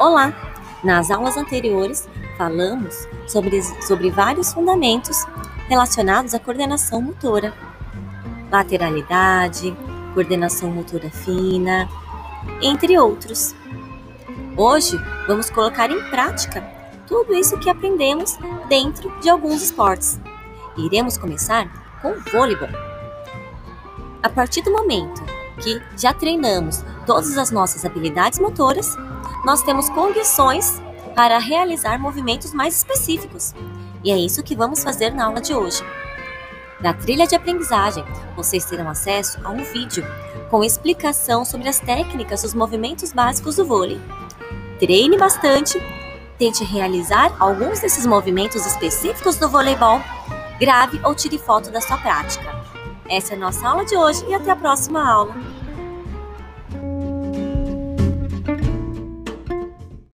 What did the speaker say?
Olá! Nas aulas anteriores, falamos sobre, sobre vários fundamentos relacionados à coordenação motora, lateralidade, coordenação motora fina, entre outros. Hoje, vamos colocar em prática tudo isso que aprendemos dentro de alguns esportes. Iremos começar com o vôleibol. A partir do momento que já treinamos todas as nossas habilidades motoras, nós temos condições para realizar movimentos mais específicos. E é isso que vamos fazer na aula de hoje. Na trilha de aprendizagem, vocês terão acesso a um vídeo com explicação sobre as técnicas dos movimentos básicos do vôlei. Treine bastante, tente realizar alguns desses movimentos específicos do voleibol, grave ou tire foto da sua prática. Essa é a nossa aula de hoje e até a próxima aula.